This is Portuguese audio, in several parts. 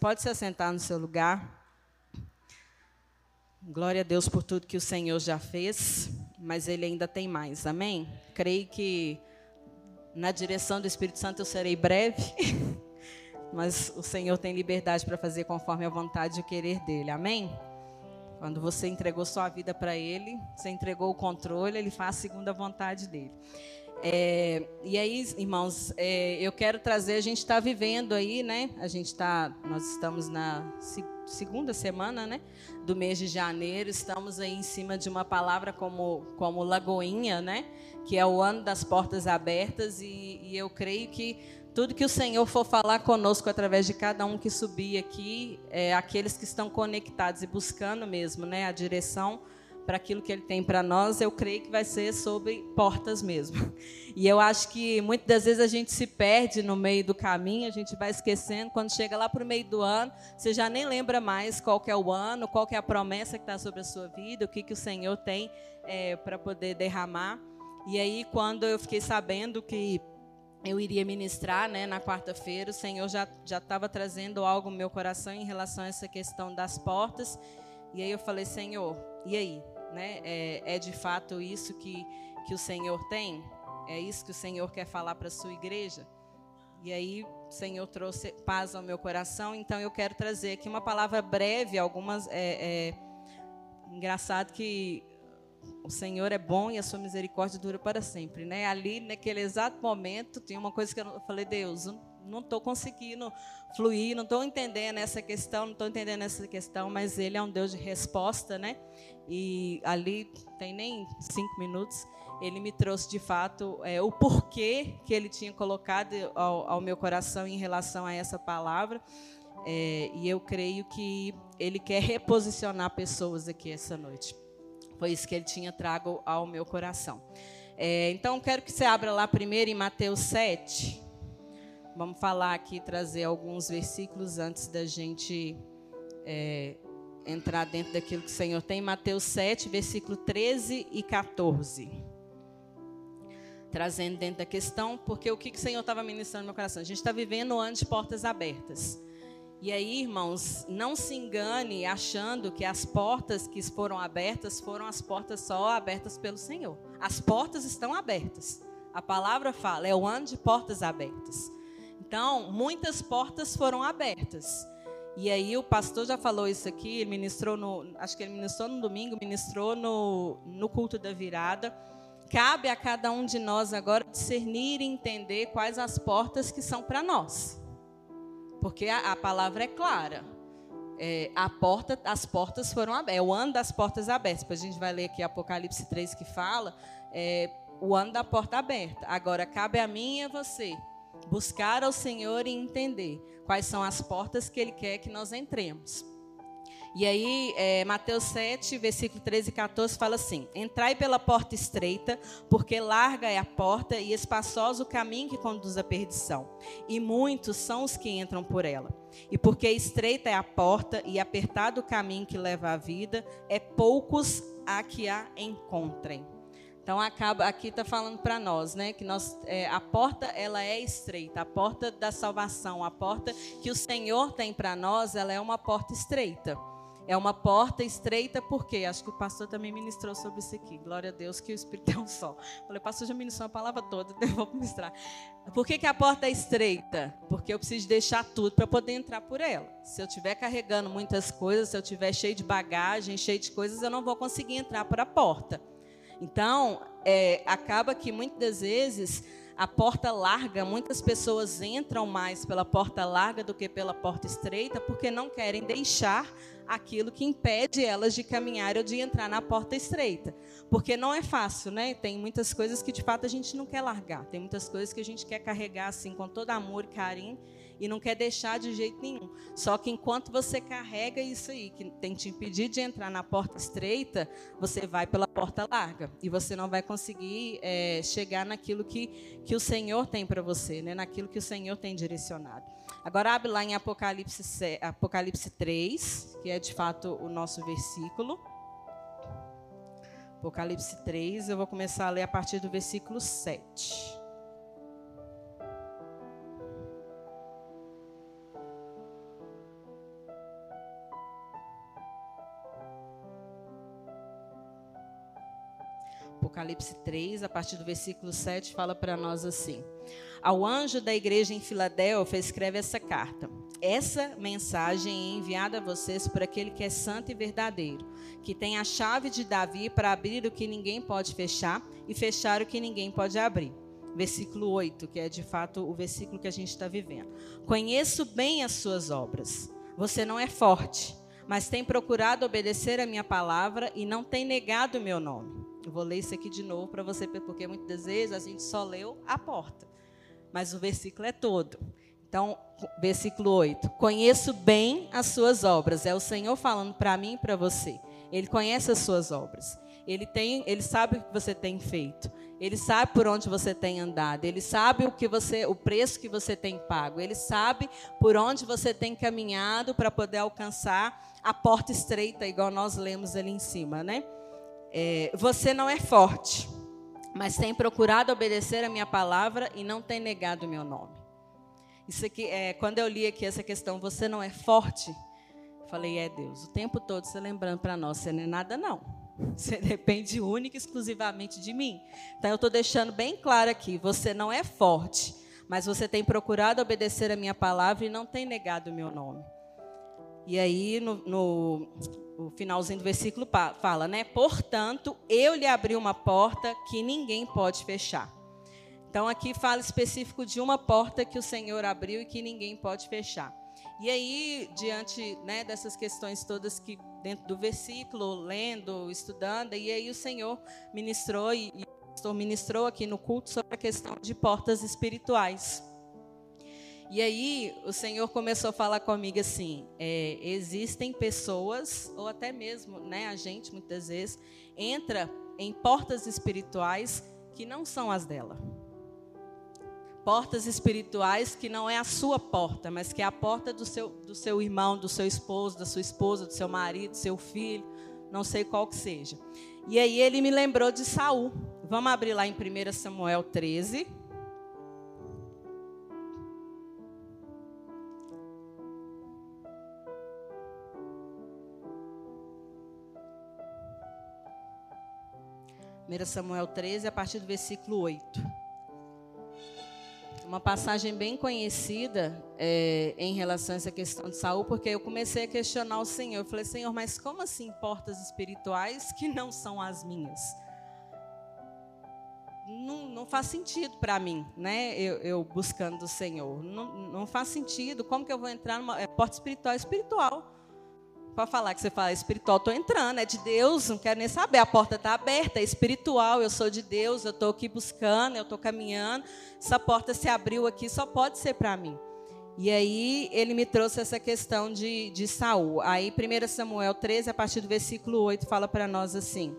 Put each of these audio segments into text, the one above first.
Pode se assentar no seu lugar. Glória a Deus por tudo que o Senhor já fez, mas Ele ainda tem mais, amém? Creio que na direção do Espírito Santo eu serei breve, mas o Senhor tem liberdade para fazer conforme a vontade e o querer dEle, amém? Quando você entregou sua vida para Ele, você entregou o controle, Ele faz segundo a vontade dEle. É, e aí, irmãos, é, eu quero trazer, a gente está vivendo aí, né? A gente está, nós estamos na segunda semana, né? Do mês de janeiro, estamos aí em cima de uma palavra como, como Lagoinha, né? Que é o ano das portas abertas e, e eu creio que tudo que o Senhor for falar conosco através de cada um que subir aqui, é, aqueles que estão conectados e buscando mesmo, né? A direção para aquilo que ele tem para nós, eu creio que vai ser sobre portas mesmo. E eu acho que muitas das vezes a gente se perde no meio do caminho, a gente vai esquecendo. Quando chega lá para o meio do ano, você já nem lembra mais qual é o ano, qual é a promessa que está sobre a sua vida, o que, que o Senhor tem é, para poder derramar. E aí, quando eu fiquei sabendo que eu iria ministrar né, na quarta-feira, o Senhor já estava trazendo algo no meu coração em relação a essa questão das portas. E aí eu falei, Senhor, e aí? Né? É, é de fato isso que, que o Senhor tem? É isso que o Senhor quer falar para a sua igreja? E aí o Senhor trouxe paz ao meu coração, então eu quero trazer aqui uma palavra breve, algumas. É, é, engraçado que o Senhor é bom e a sua misericórdia dura para sempre, né? Ali naquele exato momento tinha uma coisa que eu falei, Deus, não estou conseguindo fluir, não estou entendendo essa questão, não estou entendendo essa questão, mas Ele é um Deus de resposta, né? E ali tem nem cinco minutos, Ele me trouxe de fato é, o porquê que Ele tinha colocado ao, ao, meu coração em relação a essa palavra. É, e eu creio que Ele quer reposicionar pessoas aqui essa noite. Foi isso que Ele tinha trago ao meu coração. É, então, quero que você abra lá primeiro em Mateus 7. Vamos falar aqui, trazer alguns versículos antes da gente é, entrar dentro daquilo que o Senhor tem. Mateus 7, versículo 13 e 14. Trazendo dentro da questão, porque o que, que o Senhor estava ministrando no meu coração? A gente está vivendo um ano de portas abertas. E aí, irmãos, não se engane achando que as portas que foram abertas foram as portas só abertas pelo Senhor. As portas estão abertas. A palavra fala, é o ano de portas abertas. Então, muitas portas foram abertas. E aí o pastor já falou isso aqui, ele ministrou no, acho que ele ministrou no domingo, ministrou no, no culto da virada. Cabe a cada um de nós agora discernir e entender quais as portas que são para nós. Porque a, a, palavra é clara. É, a porta, as portas foram abertas. É o ano das portas abertas. A gente vai ler aqui Apocalipse 3 que fala é, o ano da porta aberta. Agora cabe a mim e a você buscar ao Senhor e entender quais são as portas que Ele quer que nós entremos. E aí, é, Mateus 7, versículo 13 e 14 fala assim: Entrai pela porta estreita, porque larga é a porta e espaçoso o caminho que conduz à perdição, e muitos são os que entram por ela. E porque estreita é a porta e apertado o caminho que leva à vida, é poucos a que a encontrem. Então acaba aqui está falando para nós, né, que nós é, a porta ela é estreita, a porta da salvação, a porta que o Senhor tem para nós, ela é uma porta estreita. É uma porta estreita porque acho que o pastor também ministrou sobre isso aqui. Glória a Deus que o Espírito é um só. Falei, pastor já ministrou a palavra toda, eu vou ministrar. Por que, que a porta é estreita? Porque eu preciso deixar tudo para poder entrar por ela. Se eu estiver carregando muitas coisas, se eu estiver cheio de bagagem, cheio de coisas, eu não vou conseguir entrar por a porta. Então, é, acaba que muitas vezes a porta larga, muitas pessoas entram mais pela porta larga do que pela porta estreita, porque não querem deixar aquilo que impede elas de caminhar ou de entrar na porta estreita. Porque não é fácil, né? Tem muitas coisas que de fato a gente não quer largar, tem muitas coisas que a gente quer carregar assim com todo amor carinho e não quer deixar de jeito nenhum. Só que enquanto você carrega isso aí, que tem te impedir de entrar na porta estreita, você vai pela porta larga e você não vai conseguir é, chegar naquilo que, que o Senhor tem para você, né? naquilo que o Senhor tem direcionado. Agora abre lá em Apocalipse, Apocalipse 3, que é de fato o nosso versículo. Apocalipse 3, eu vou começar a ler a partir do versículo 7. Apocalipse 3, a partir do versículo 7, fala para nós assim: Ao anjo da igreja em Filadélfia, escreve essa carta. Essa mensagem é enviada a vocês por aquele que é santo e verdadeiro, que tem a chave de Davi para abrir o que ninguém pode fechar e fechar o que ninguém pode abrir. Versículo 8, que é de fato o versículo que a gente está vivendo. Conheço bem as suas obras. Você não é forte, mas tem procurado obedecer a minha palavra e não tem negado o meu nome. Eu vou ler isso aqui de novo para você, porque muitas vezes a gente só leu a porta, mas o versículo é todo. Então, versículo 8: Conheço bem as suas obras. É o Senhor falando para mim e para você. Ele conhece as suas obras. Ele tem, ele sabe o que você tem feito. Ele sabe por onde você tem andado. Ele sabe o que você, o preço que você tem pago. Ele sabe por onde você tem caminhado para poder alcançar a porta estreita, igual nós lemos ali em cima, né? É, você não é forte, mas tem procurado obedecer a minha palavra e não tem negado o meu nome. Isso aqui, é, quando eu li aqui essa questão, você não é forte, falei, é Deus, o tempo todo você lembrando para nós, você não é nada não. Você depende única e exclusivamente de mim. Então eu estou deixando bem claro aqui, você não é forte, mas você tem procurado obedecer a minha palavra e não tem negado o meu nome. E aí, no, no, no finalzinho do versículo fala, né? Portanto, eu lhe abri uma porta que ninguém pode fechar. Então aqui fala específico de uma porta que o Senhor abriu e que ninguém pode fechar. E aí, diante né, dessas questões todas que dentro do versículo, lendo, estudando, e aí o Senhor ministrou e, e o pastor ministrou aqui no culto sobre a questão de portas espirituais. E aí o Senhor começou a falar comigo assim: é, existem pessoas, ou até mesmo né, a gente muitas vezes, entra em portas espirituais que não são as dela portas espirituais que não é a sua porta, mas que é a porta do seu, do seu irmão, do seu esposo, da sua esposa, do seu marido, do seu filho, não sei qual que seja. E aí ele me lembrou de Saul. Vamos abrir lá em 1 Samuel 13. Primeira Samuel 13, a partir do versículo 8 uma passagem bem conhecida é, em relação a essa questão de Saul, porque eu comecei a questionar o Senhor. Eu falei, Senhor, mas como assim portas espirituais que não são as minhas? Não, não faz sentido para mim, né? Eu, eu, buscando o Senhor. Não, não faz sentido. Como que eu vou entrar numa é, porta espiritual? Espiritual para falar que você fala espiritual, estou entrando, é de Deus, não quero nem saber, a porta está aberta, é espiritual, eu sou de Deus, eu estou aqui buscando, eu estou caminhando, essa porta se abriu aqui, só pode ser para mim. E aí ele me trouxe essa questão de, de Saul. Aí 1 Samuel 13, a partir do versículo 8, fala para nós assim.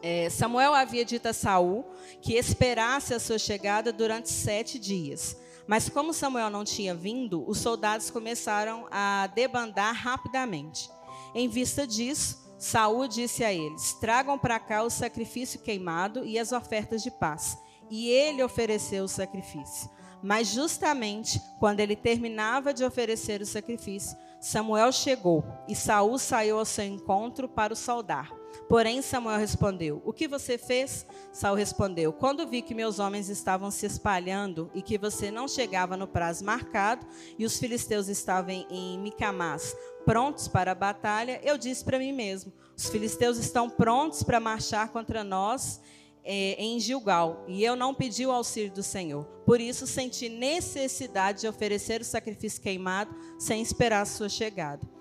É, Samuel havia dito a Saul que esperasse a sua chegada durante sete dias. Mas como Samuel não tinha vindo, os soldados começaram a debandar rapidamente. Em vista disso, Saul disse a eles: Tragam para cá o sacrifício queimado e as ofertas de paz. E ele ofereceu o sacrifício. Mas justamente quando ele terminava de oferecer o sacrifício, Samuel chegou e Saul saiu ao seu encontro para o saudar. Porém, Samuel respondeu: O que você fez? Saul respondeu: Quando vi que meus homens estavam se espalhando e que você não chegava no prazo marcado e os filisteus estavam em Micamás, prontos para a batalha, eu disse para mim mesmo: Os filisteus estão prontos para marchar contra nós é, em Gilgal, e eu não pedi o auxílio do Senhor. Por isso senti necessidade de oferecer o sacrifício queimado sem esperar a sua chegada.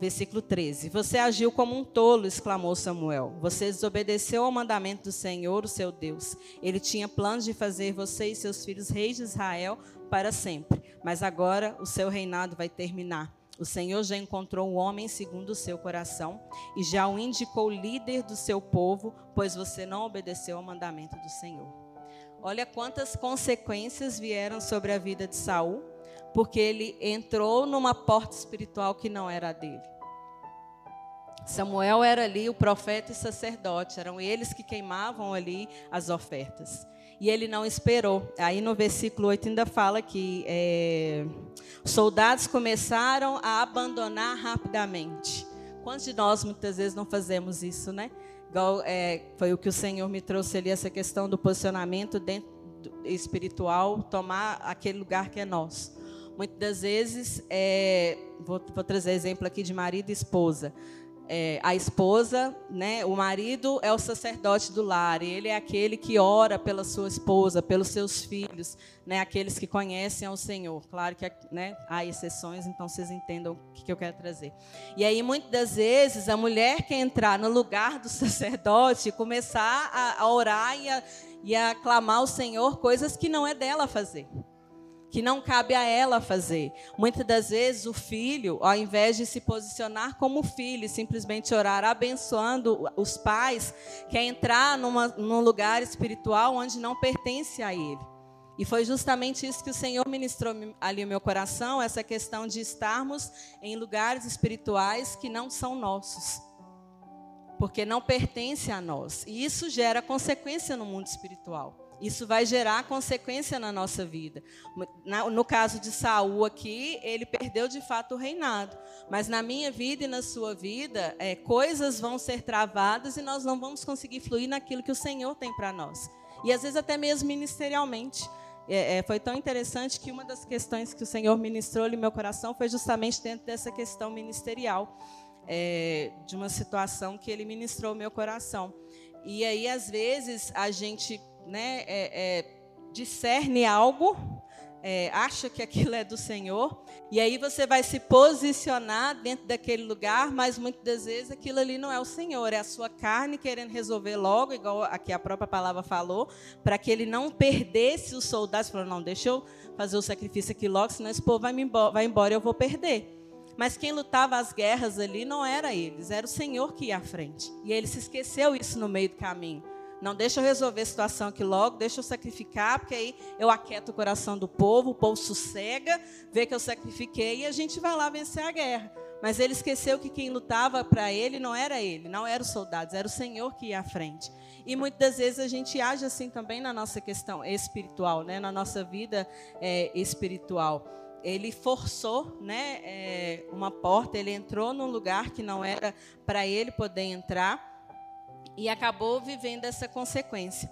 Versículo 13: Você agiu como um tolo, exclamou Samuel. Você desobedeceu ao mandamento do Senhor, o seu Deus. Ele tinha planos de fazer você e seus filhos reis de Israel para sempre. Mas agora o seu reinado vai terminar. O Senhor já encontrou um homem segundo o seu coração e já o indicou líder do seu povo, pois você não obedeceu ao mandamento do Senhor. Olha quantas consequências vieram sobre a vida de Saul porque ele entrou numa porta espiritual que não era dele. Samuel era ali o profeta e sacerdote, eram eles que queimavam ali as ofertas. E ele não esperou. Aí no versículo 8 ainda fala que é, os soldados começaram a abandonar rapidamente. Quantos de nós muitas vezes não fazemos isso, né? Igual, é, foi o que o Senhor me trouxe ali, essa questão do posicionamento dentro espiritual, tomar aquele lugar que é nosso. Muitas das vezes, é, vou, vou trazer exemplo aqui de marido e esposa é, a esposa, né, o marido é o sacerdote do lar, e ele é aquele que ora pela sua esposa, pelos seus filhos, né, aqueles que conhecem ao Senhor. Claro que né, há exceções, então vocês entendam o que, que eu quero trazer. E aí, muitas das vezes, a mulher quer entrar no lugar do sacerdote e começar a, a orar e a, e a clamar ao Senhor coisas que não é dela fazer que não cabe a ela fazer. Muitas das vezes o filho, ao invés de se posicionar como filho, simplesmente orar abençoando os pais, quer entrar numa, num lugar espiritual onde não pertence a ele. E foi justamente isso que o Senhor ministrou ali no meu coração, essa questão de estarmos em lugares espirituais que não são nossos. Porque não pertence a nós. E isso gera consequência no mundo espiritual. Isso vai gerar consequência na nossa vida. No caso de Saul aqui, ele perdeu de fato o reinado. Mas na minha vida e na sua vida, é, coisas vão ser travadas e nós não vamos conseguir fluir naquilo que o Senhor tem para nós. E às vezes até mesmo ministerialmente. É, é, foi tão interessante que uma das questões que o Senhor ministrou no meu coração foi justamente dentro dessa questão ministerial, é, de uma situação que Ele ministrou no meu coração. E aí, às vezes, a gente né, é, é, discerne algo, é, acha que aquilo é do Senhor, e aí você vai se posicionar dentro daquele lugar, mas muitas das vezes aquilo ali não é o Senhor, é a sua carne querendo resolver logo, igual aqui a própria palavra falou, para que ele não perdesse os soldados. Falou, não, deixa eu fazer o sacrifício aqui logo, senão esse povo vai, me embora, vai embora e eu vou perder. Mas quem lutava as guerras ali não era eles, era o Senhor que ia à frente. E ele se esqueceu isso no meio do caminho. Não, deixa eu resolver a situação aqui logo, deixa eu sacrificar, porque aí eu aquieto o coração do povo, o povo sossega, vê que eu sacrifiquei e a gente vai lá vencer a guerra. Mas ele esqueceu que quem lutava para ele não era ele, não eram os soldados, era o Senhor que ia à frente. E muitas das vezes a gente age assim também na nossa questão espiritual, né? na nossa vida é, espiritual. Ele forçou né, é, uma porta, ele entrou num lugar que não era para ele poder entrar e acabou vivendo essa consequência.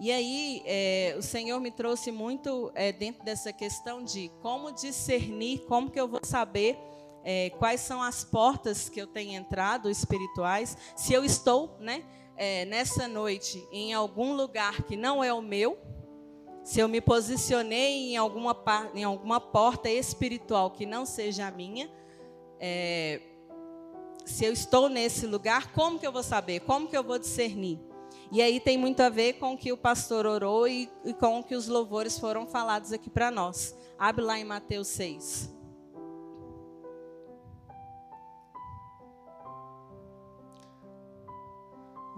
E aí, é, o Senhor me trouxe muito é, dentro dessa questão de como discernir, como que eu vou saber é, quais são as portas que eu tenho entrado espirituais, se eu estou né, é, nessa noite em algum lugar que não é o meu, se eu me posicionei em alguma, em alguma porta espiritual que não seja a minha, é, se eu estou nesse lugar, como que eu vou saber? Como que eu vou discernir? E aí tem muito a ver com o que o pastor orou e, e com o que os louvores foram falados aqui para nós. Abre lá em Mateus 6.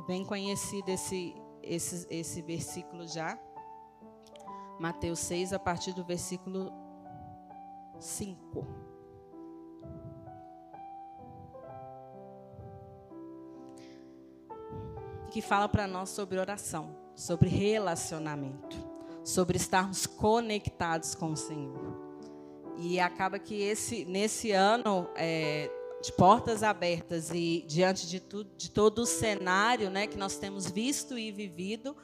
Bem conhecido esse, esse, esse versículo já. Mateus 6, a partir do versículo 5. Que fala para nós sobre oração, sobre relacionamento, sobre estarmos conectados com o Senhor. E acaba que esse, nesse ano é, de portas abertas e diante de, tudo, de todo o cenário né, que nós temos visto e vivido,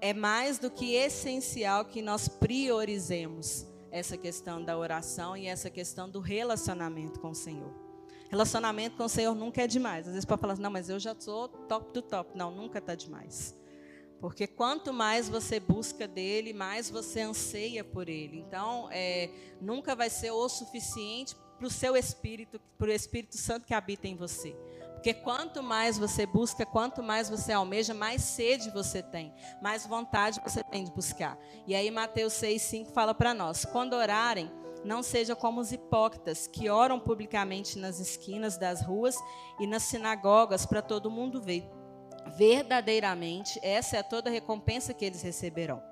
é mais do que essencial que nós priorizemos essa questão da oração e essa questão do relacionamento com o Senhor. Relacionamento com o Senhor nunca é demais. Às vezes pode falar assim, não, mas eu já sou top do top. Não, nunca está demais. Porque quanto mais você busca dele, mais você anseia por ele. Então, é, nunca vai ser o suficiente para o seu espírito, para o Espírito Santo que habita em você. Porque quanto mais você busca, quanto mais você almeja, mais sede você tem, mais vontade você tem de buscar. E aí Mateus 6,5 fala para nós: quando orarem, não seja como os hipócritas que oram publicamente nas esquinas das ruas e nas sinagogas para todo mundo ver. Verdadeiramente, essa é toda a recompensa que eles receberão.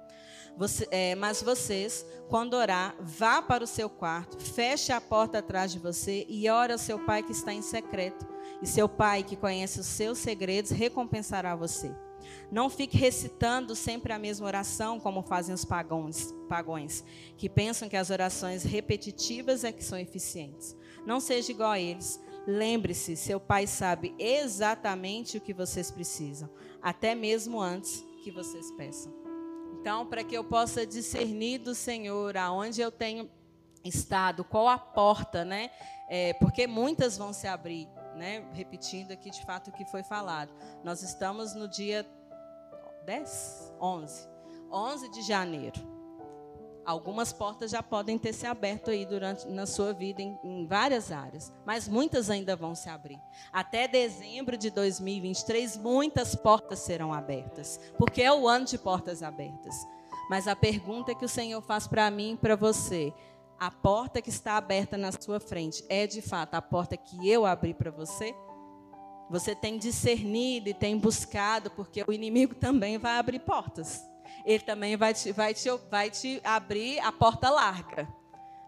Você, é, mas vocês, quando orar, vá para o seu quarto, feche a porta atrás de você e ore ao seu pai que está em secreto. E seu pai, que conhece os seus segredos, recompensará você. Não fique recitando sempre a mesma oração, como fazem os pagões, pagões, que pensam que as orações repetitivas é que são eficientes. Não seja igual a eles. Lembre-se, seu pai sabe exatamente o que vocês precisam, até mesmo antes que vocês peçam. Então, para que eu possa discernir do Senhor aonde eu tenho estado, qual a porta, né? É, porque muitas vão se abrir, né? Repetindo aqui de fato o que foi falado. Nós estamos no dia 10, 11, 11 de janeiro. Algumas portas já podem ter se aberto aí durante na sua vida em, em, várias áreas, mas muitas ainda vão se abrir. Até dezembro de 2023, muitas portas serão abertas, porque é o ano de portas abertas. Mas a pergunta que o Senhor faz para mim e para você, a porta que está aberta na sua frente é de fato a porta que eu abri para você? Você tem discernido e tem buscado, porque o inimigo também vai abrir portas ele também vai te, vai te, vai te abrir a porta larga.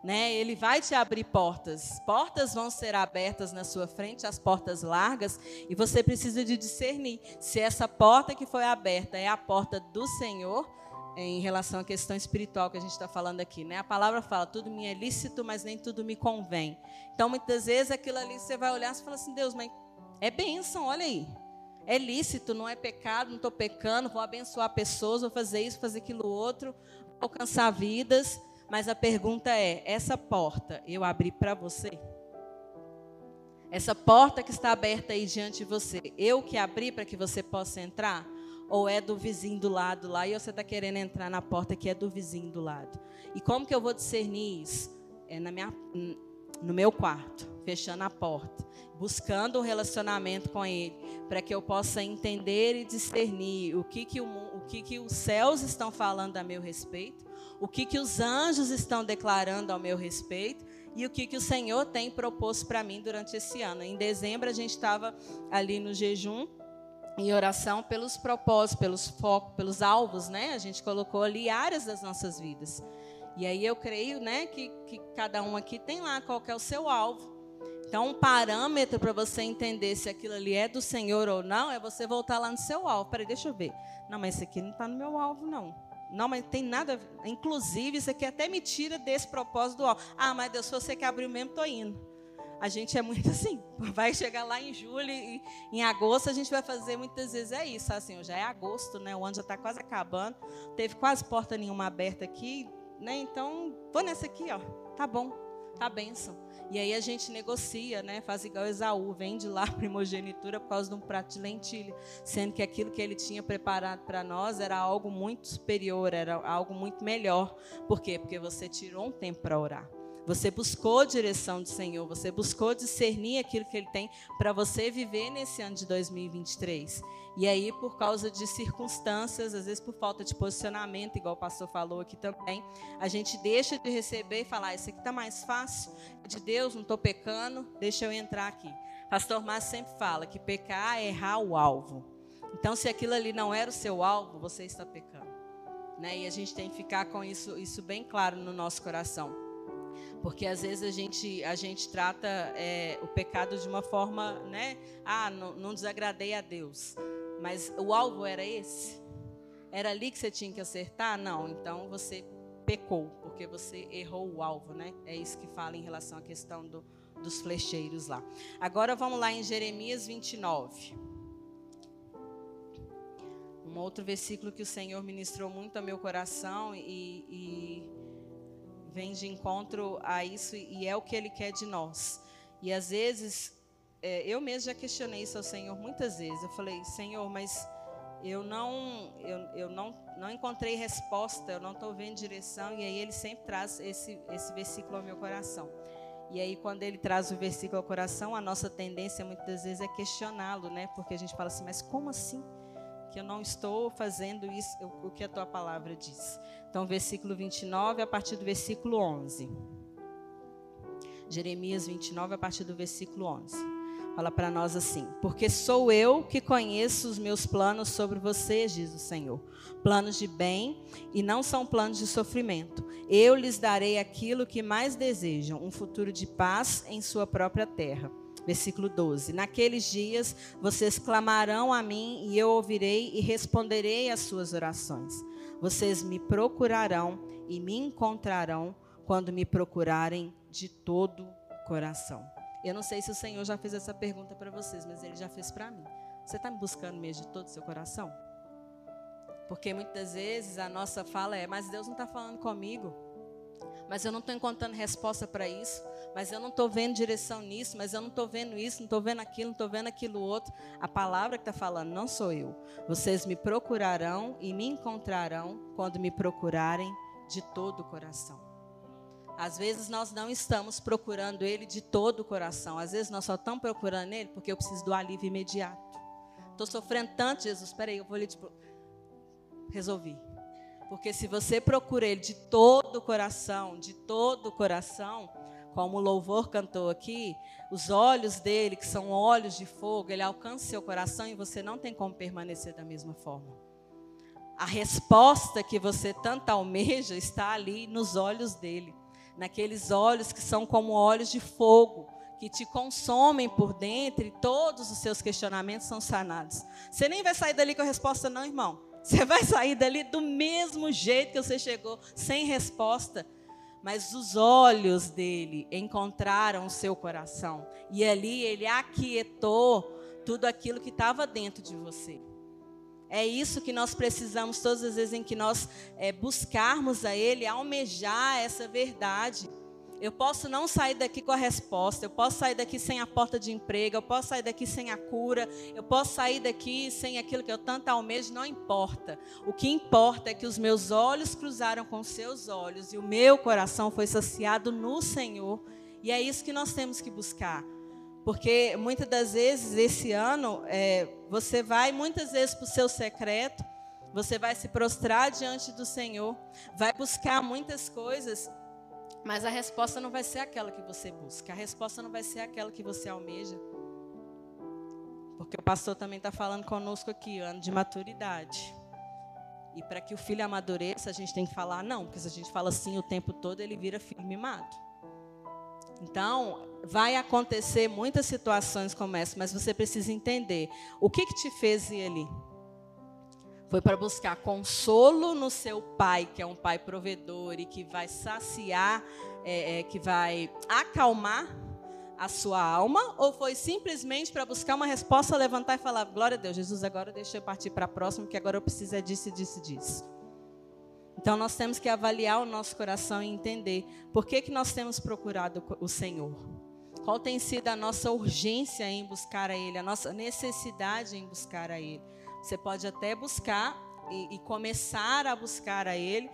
Né? Ele vai te abrir portas. Portas vão ser abertas na sua frente, as portas largas, e você precisa de discernir se essa porta que foi aberta é a porta do Senhor em relação à questão espiritual que a gente está falando aqui, né? A palavra fala, tudo me é lícito, mas nem tudo me convém. Então, muitas vezes, aquilo ali você vai olhar e fala assim, Deus, mas é bênção, olha aí. É lícito, não é pecado, não estou pecando, vou abençoar pessoas, vou fazer isso, fazer aquilo outro, alcançar vidas. Mas a pergunta é: essa porta eu abri para você? Essa porta que está aberta aí diante de você, eu que abri para que você possa entrar? Ou é do vizinho do lado lá e você está querendo entrar na porta que é do vizinho do lado? E como que eu vou discernir isso? É na minha, no meu quarto, fechando a porta buscando um relacionamento com Ele, para que eu possa entender e discernir o que, que, o, o que, que os céus estão falando a meu respeito, o que, que os anjos estão declarando ao meu respeito e o que, que o Senhor tem proposto para mim durante esse ano. Em dezembro, a gente estava ali no jejum em oração pelos propósitos, pelos focos, pelos alvos, né? A gente colocou ali áreas das nossas vidas. E aí eu creio, né, que, que cada um aqui tem lá qual é o seu alvo. Então, um parâmetro para você entender se aquilo ali é do Senhor ou não é você voltar lá no seu alvo. Peraí, deixa eu ver. Não, mas esse aqui não está no meu alvo, não. Não, mas tem nada. Inclusive, isso aqui até me tira desse propósito do alvo. Ah, mas Deus, se você que abriu mesmo, estou indo. A gente é muito assim. Vai chegar lá em julho e em agosto a gente vai fazer muitas vezes é isso. Assim, já é agosto, né? O ano já está quase acabando. Teve quase porta nenhuma aberta aqui, né? Então, vou nessa aqui, ó. Tá bom, tá benção. E aí a gente negocia, né? Faz igual Esaú, vende lá a primogenitura por causa de um prato de lentilha, sendo que aquilo que ele tinha preparado para nós era algo muito superior, era algo muito melhor. Por quê? Porque você tirou um tempo para orar. Você buscou a direção do Senhor, você buscou discernir aquilo que Ele tem para você viver nesse ano de 2023. E aí, por causa de circunstâncias, às vezes por falta de posicionamento, igual o pastor falou aqui também, a gente deixa de receber e falar: ah, Isso aqui está mais fácil, é de Deus, não estou pecando, deixa eu entrar aqui. Pastor Márcio sempre fala que pecar é errar o alvo. Então, se aquilo ali não era o seu alvo, você está pecando. Né? E a gente tem que ficar com isso, isso bem claro no nosso coração. Porque às vezes a gente, a gente trata é, o pecado de uma forma, né? Ah, não, não desagradei a Deus. Mas o alvo era esse? Era ali que você tinha que acertar? Não, então você pecou, porque você errou o alvo, né? É isso que fala em relação à questão do, dos flecheiros lá. Agora vamos lá em Jeremias 29. Um outro versículo que o Senhor ministrou muito ao meu coração e, e vem de encontro a isso e é o que Ele quer de nós. E às vezes, é, eu mesmo já questionei isso ao Senhor muitas vezes. Eu falei, Senhor, mas eu não, eu, eu não, não encontrei resposta, eu não estou vendo direção. E aí Ele sempre traz esse, esse versículo ao meu coração. E aí, quando ele traz o versículo ao coração, a nossa tendência muitas vezes é questioná-lo, né? Porque a gente fala assim, mas como assim? Que eu não estou fazendo isso, o que a tua palavra diz. Então, versículo 29 a partir do versículo 11. Jeremias 29 a partir do versículo 11. Fala para nós assim: Porque sou eu que conheço os meus planos sobre vocês, diz o Senhor. Planos de bem e não são planos de sofrimento. Eu lhes darei aquilo que mais desejam, um futuro de paz em sua própria terra. Versículo 12: Naqueles dias vocês clamarão a mim e eu ouvirei e responderei às suas orações. Vocês me procurarão e me encontrarão quando me procurarem de todo o coração. Eu não sei se o Senhor já fez essa pergunta para vocês, mas Ele já fez para mim. Você está me buscando mesmo de todo o seu coração? Porque muitas vezes a nossa fala é: Mas Deus não está falando comigo. Mas eu não estou encontrando resposta para isso. Mas eu não estou vendo direção nisso. Mas eu não estou vendo isso, não estou vendo aquilo, não estou vendo aquilo outro. A palavra que está falando não sou eu. Vocês me procurarão e me encontrarão quando me procurarem de todo o coração. Às vezes nós não estamos procurando Ele de todo o coração. Às vezes nós só estamos procurando Ele porque eu preciso do alívio imediato. Estou sofrendo tanto, Jesus. Espera aí, eu vou lhe resolvi. Porque se você procura Ele de todo o coração, de todo o coração, como o louvor cantou aqui, os olhos dele, que são olhos de fogo, ele alcança seu coração e você não tem como permanecer da mesma forma. A resposta que você tanto almeja está ali nos olhos dele, naqueles olhos que são como olhos de fogo, que te consomem por dentro e todos os seus questionamentos são sanados. Você nem vai sair dali com a resposta, não, irmão. Você vai sair dali do mesmo jeito que você chegou, sem resposta. Mas os olhos dele encontraram o seu coração. E ali ele aquietou tudo aquilo que estava dentro de você. É isso que nós precisamos todas as vezes em que nós é, buscarmos a Ele, almejar essa verdade. Eu posso não sair daqui com a resposta, eu posso sair daqui sem a porta de emprego, eu posso sair daqui sem a cura, eu posso sair daqui sem aquilo que eu tanto almejo, não importa. O que importa é que os meus olhos cruzaram com os seus olhos e o meu coração foi saciado no Senhor. E é isso que nós temos que buscar. Porque muitas das vezes, esse ano, é, você vai muitas vezes para o seu secreto, você vai se prostrar diante do Senhor, vai buscar muitas coisas mas a resposta não vai ser aquela que você busca, a resposta não vai ser aquela que você almeja. Porque o pastor também está falando conosco aqui, ano de maturidade. E para que o filho amadureça, a gente tem que falar não, porque se a gente fala assim o tempo todo, ele vira filho mimado. Então, vai acontecer muitas situações como essa, mas você precisa entender o que, que te fez ir ali. Foi para buscar consolo no seu pai, que é um pai provedor e que vai saciar, é, é, que vai acalmar a sua alma? Ou foi simplesmente para buscar uma resposta, levantar e falar: Glória a Deus, Jesus, agora deixa eu partir para a próxima, que agora eu preciso é disso, disso, disso. Então nós temos que avaliar o nosso coração e entender por que, que nós temos procurado o Senhor. Qual tem sido a nossa urgência em buscar a Ele, a nossa necessidade em buscar a Ele. Você pode até buscar e, e começar a buscar a Ele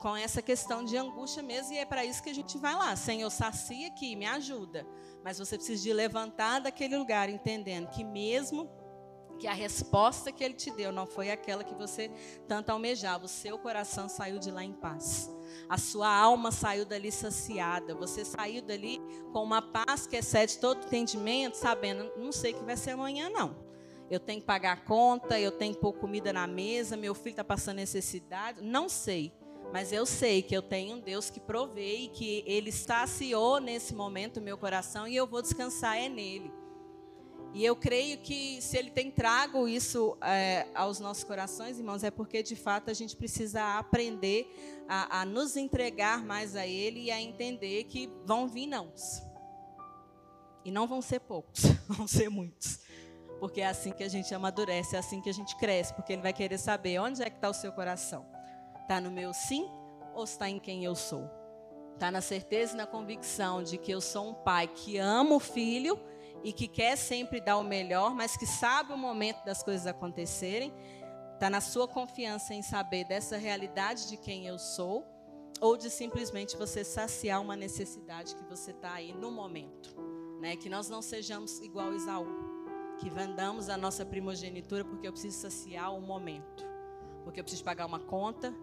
com essa questão de angústia mesmo, e é para isso que a gente vai lá. Senhor, sacia aqui, me ajuda. Mas você precisa de levantar daquele lugar, entendendo que mesmo que a resposta que ele te deu não foi aquela que você tanto almejava, o seu coração saiu de lá em paz. A sua alma saiu dali saciada, você saiu dali com uma paz que excede todo entendimento, sabendo, não sei o que vai ser amanhã não eu tenho que pagar a conta, eu tenho que pôr comida na mesa, meu filho está passando necessidade. Não sei, mas eu sei que eu tenho um Deus que provê e que Ele saciou nesse momento o meu coração e eu vou descansar é nele. E eu creio que se Ele tem trago isso é, aos nossos corações, irmãos, é porque de fato a gente precisa aprender a, a nos entregar mais a Ele e a entender que vão vir não. E não vão ser poucos, vão ser muitos. Porque é assim que a gente amadurece, é assim que a gente cresce, porque ele vai querer saber onde é que está o seu coração. Está no meu sim ou está em quem eu sou? Está na certeza e na convicção de que eu sou um pai que ama o filho e que quer sempre dar o melhor, mas que sabe o momento das coisas acontecerem. Está na sua confiança em saber dessa realidade de quem eu sou, ou de simplesmente você saciar uma necessidade que você está aí no momento. Né? Que nós não sejamos igual Isaú que vendamos a nossa primogenitura porque eu preciso saciar o momento. Porque eu preciso pagar uma conta,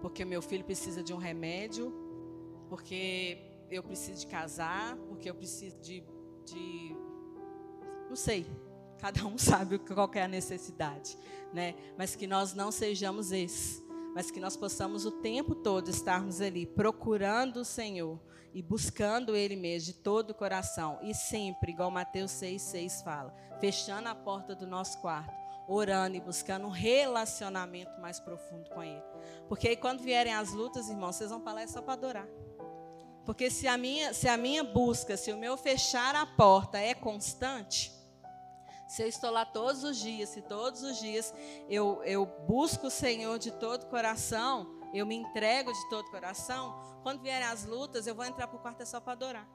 porque meu filho precisa de um remédio, porque eu preciso de casar, porque eu preciso de, de não sei, cada um sabe qual é a necessidade, né? Mas que nós não sejamos esses, mas que nós possamos o tempo todo estarmos ali procurando o Senhor e buscando Ele mesmo de todo o coração. E sempre, igual Mateus 6,6 fala, fechando a porta do nosso quarto, orando e buscando um relacionamento mais profundo com Ele. Porque aí quando vierem as lutas, irmãos, vocês vão falar é só para adorar. Porque se a minha, se a minha busca, se o meu fechar a porta é constante, se eu estou lá todos os dias, se todos os dias eu, eu busco o Senhor de todo o coração, eu me entrego de todo o coração, quando vierem as lutas, eu vou entrar para o quarto é só para adorar.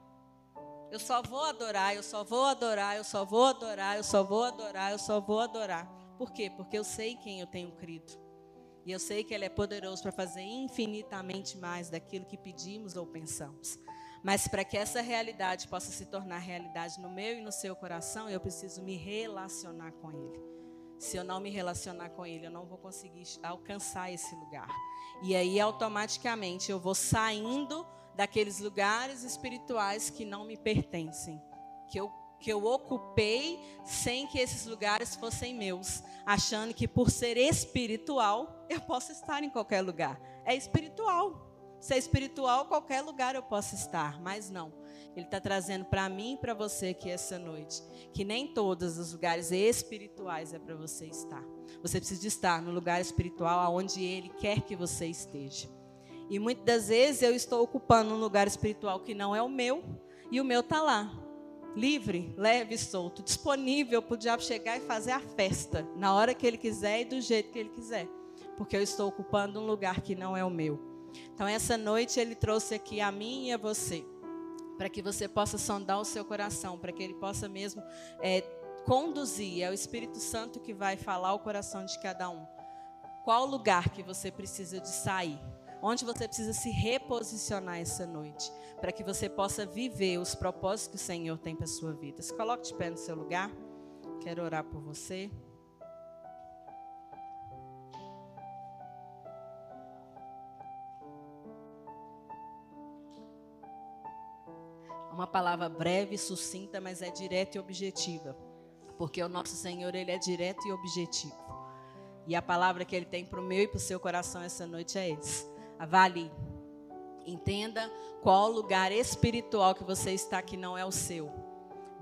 Eu só vou adorar, eu só vou adorar, eu só vou adorar, eu só vou adorar, eu só vou adorar. Por quê? Porque eu sei quem eu tenho crido. E eu sei que Ele é poderoso para fazer infinitamente mais daquilo que pedimos ou pensamos. Mas para que essa realidade possa se tornar realidade no meu e no seu coração, eu preciso me relacionar com Ele. Se eu não me relacionar com Ele, eu não vou conseguir alcançar esse lugar. E aí, automaticamente, eu vou saindo daqueles lugares espirituais que não me pertencem, que eu, que eu ocupei sem que esses lugares fossem meus, achando que por ser espiritual, eu posso estar em qualquer lugar. É espiritual. Se é espiritual, qualquer lugar eu posso estar, mas não. Ele está trazendo para mim e para você aqui essa noite que nem todos os lugares espirituais é para você estar. Você precisa estar no lugar espiritual aonde Ele quer que você esteja. E muitas das vezes eu estou ocupando um lugar espiritual que não é o meu e o meu está lá, livre, leve solto, disponível para o diabo chegar e fazer a festa na hora que ele quiser e do jeito que ele quiser, porque eu estou ocupando um lugar que não é o meu. Então, essa noite ele trouxe aqui a mim e a você, para que você possa sondar o seu coração, para que ele possa mesmo é, conduzir. É o Espírito Santo que vai falar o coração de cada um. Qual lugar que você precisa de sair? Onde você precisa se reposicionar essa noite, para que você possa viver os propósitos que o Senhor tem para a sua vida. Se coloque de pé no seu lugar. Quero orar por você. Uma palavra breve, sucinta, mas é direta e objetiva. Porque o nosso Senhor, Ele é direto e objetivo. E a palavra que Ele tem para o meu e para o seu coração essa noite é esse. Avalie. Entenda qual lugar espiritual que você está que não é o seu.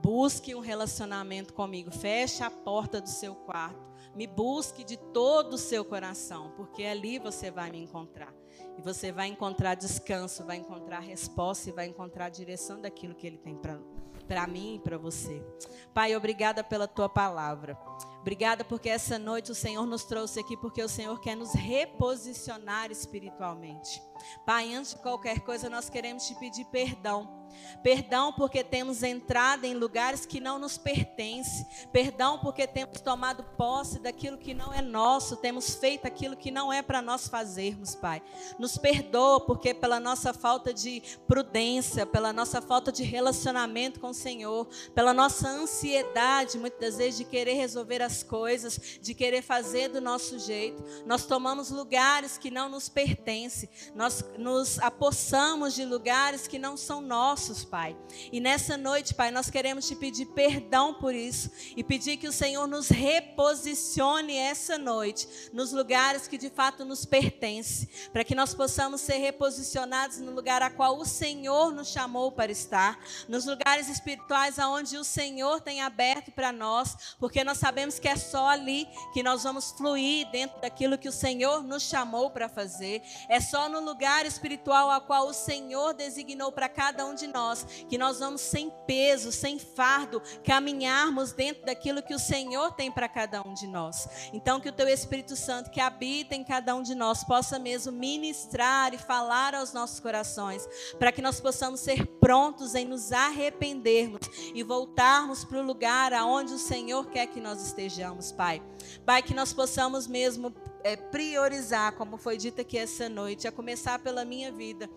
Busque um relacionamento comigo. Feche a porta do seu quarto. Me busque de todo o seu coração, porque ali você vai me encontrar. E você vai encontrar descanso, vai encontrar resposta e vai encontrar direção daquilo que Ele tem para mim e para você. Pai, obrigada pela tua palavra. Obrigada porque essa noite o Senhor nos trouxe aqui, porque o Senhor quer nos reposicionar espiritualmente. Pai, antes de qualquer coisa, nós queremos te pedir perdão Perdão porque temos entrado em lugares que não nos pertencem. Perdão porque temos tomado posse daquilo que não é nosso, temos feito aquilo que não é para nós fazermos, Pai. Nos perdoa porque pela nossa falta de prudência, pela nossa falta de relacionamento com o Senhor, pela nossa ansiedade, muitas vezes de querer resolver as coisas, de querer fazer do nosso jeito, nós tomamos lugares que não nos pertencem. Nós nos apossamos de lugares que não são nossos Pai. E nessa noite, Pai, nós queremos te pedir perdão por isso e pedir que o Senhor nos reposicione essa noite nos lugares que de fato nos pertencem, para que nós possamos ser reposicionados no lugar a qual o Senhor nos chamou para estar, nos lugares espirituais aonde o Senhor tem aberto para nós, porque nós sabemos que é só ali que nós vamos fluir dentro daquilo que o Senhor nos chamou para fazer. É só no lugar espiritual a qual o Senhor designou para cada um de nós, que nós vamos sem peso, sem fardo, caminharmos dentro daquilo que o Senhor tem para cada um de nós. Então, que o teu Espírito Santo que habita em cada um de nós possa mesmo ministrar e falar aos nossos corações, para que nós possamos ser prontos em nos arrependermos e voltarmos para o lugar aonde o Senhor quer que nós estejamos, Pai. Pai, que nós possamos mesmo é, priorizar, como foi dito aqui essa noite, a começar pela minha vida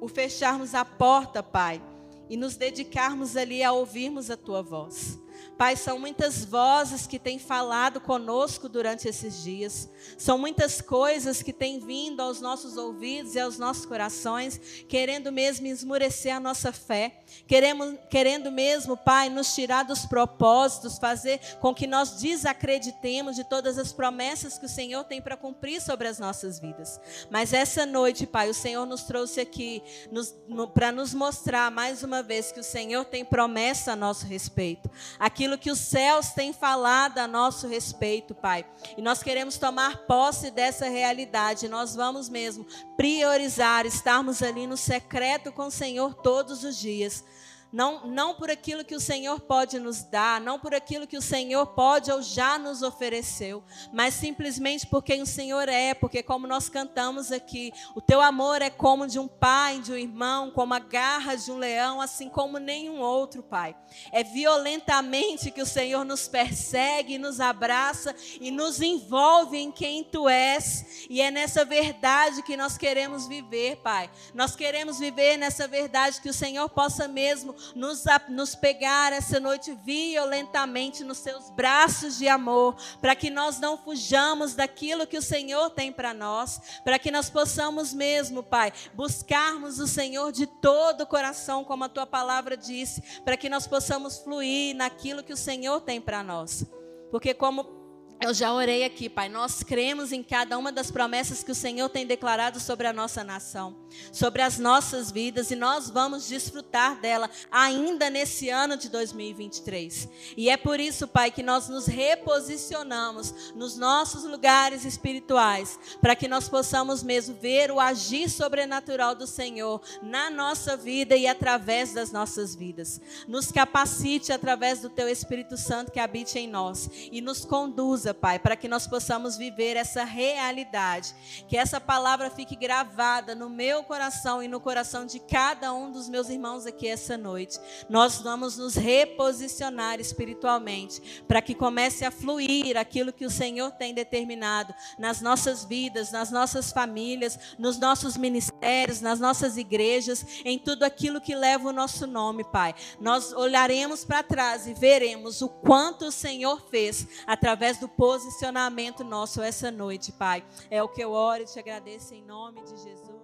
o fecharmos a porta, Pai, e nos dedicarmos ali a ouvirmos a tua voz. Pai, são muitas vozes que têm falado conosco durante esses dias. São muitas coisas que têm vindo aos nossos ouvidos e aos nossos corações, querendo mesmo esmurecer a nossa fé. Queremos, querendo mesmo, Pai, nos tirar dos propósitos, fazer com que nós desacreditemos de todas as promessas que o Senhor tem para cumprir sobre as nossas vidas. Mas essa noite, Pai, o Senhor nos trouxe aqui no, para nos mostrar mais uma vez que o Senhor tem promessa a nosso respeito. A aquilo que os céus têm falado a nosso respeito, Pai. E nós queremos tomar posse dessa realidade. Nós vamos mesmo priorizar, estarmos ali no secreto com o Senhor todos os dias não, não por aquilo que o Senhor pode nos dar, não por aquilo que o Senhor pode ou já nos ofereceu, mas simplesmente por quem o Senhor é, porque como nós cantamos aqui, o teu amor é como de um pai, de um irmão, como a garra de um leão, assim como nenhum outro, Pai. É violentamente que o Senhor nos persegue, nos abraça e nos envolve em quem tu és, e é nessa verdade que nós queremos viver, Pai. Nós queremos viver nessa verdade que o Senhor possa mesmo nos, nos pegar essa noite violentamente nos seus braços de amor, para que nós não fujamos daquilo que o Senhor tem para nós, para que nós possamos mesmo, Pai, buscarmos o Senhor de todo o coração, como a tua palavra disse, para que nós possamos fluir naquilo que o Senhor tem para nós. Porque como eu já orei aqui, Pai. Nós cremos em cada uma das promessas que o Senhor tem declarado sobre a nossa nação, sobre as nossas vidas, e nós vamos desfrutar dela ainda nesse ano de 2023. E é por isso, Pai, que nós nos reposicionamos nos nossos lugares espirituais, para que nós possamos mesmo ver o agir sobrenatural do Senhor na nossa vida e através das nossas vidas. Nos capacite através do Teu Espírito Santo que habite em nós e nos conduza Pai, para que nós possamos viver essa realidade. Que essa palavra fique gravada no meu coração e no coração de cada um dos meus irmãos aqui essa noite. Nós vamos nos reposicionar espiritualmente, para que comece a fluir aquilo que o Senhor tem determinado nas nossas vidas, nas nossas famílias, nos nossos ministérios, nas nossas igrejas, em tudo aquilo que leva o nosso nome, Pai. Nós olharemos para trás e veremos o quanto o Senhor fez através do posicionamento nosso essa noite, Pai. É o que eu oro e te agradeço em nome de Jesus.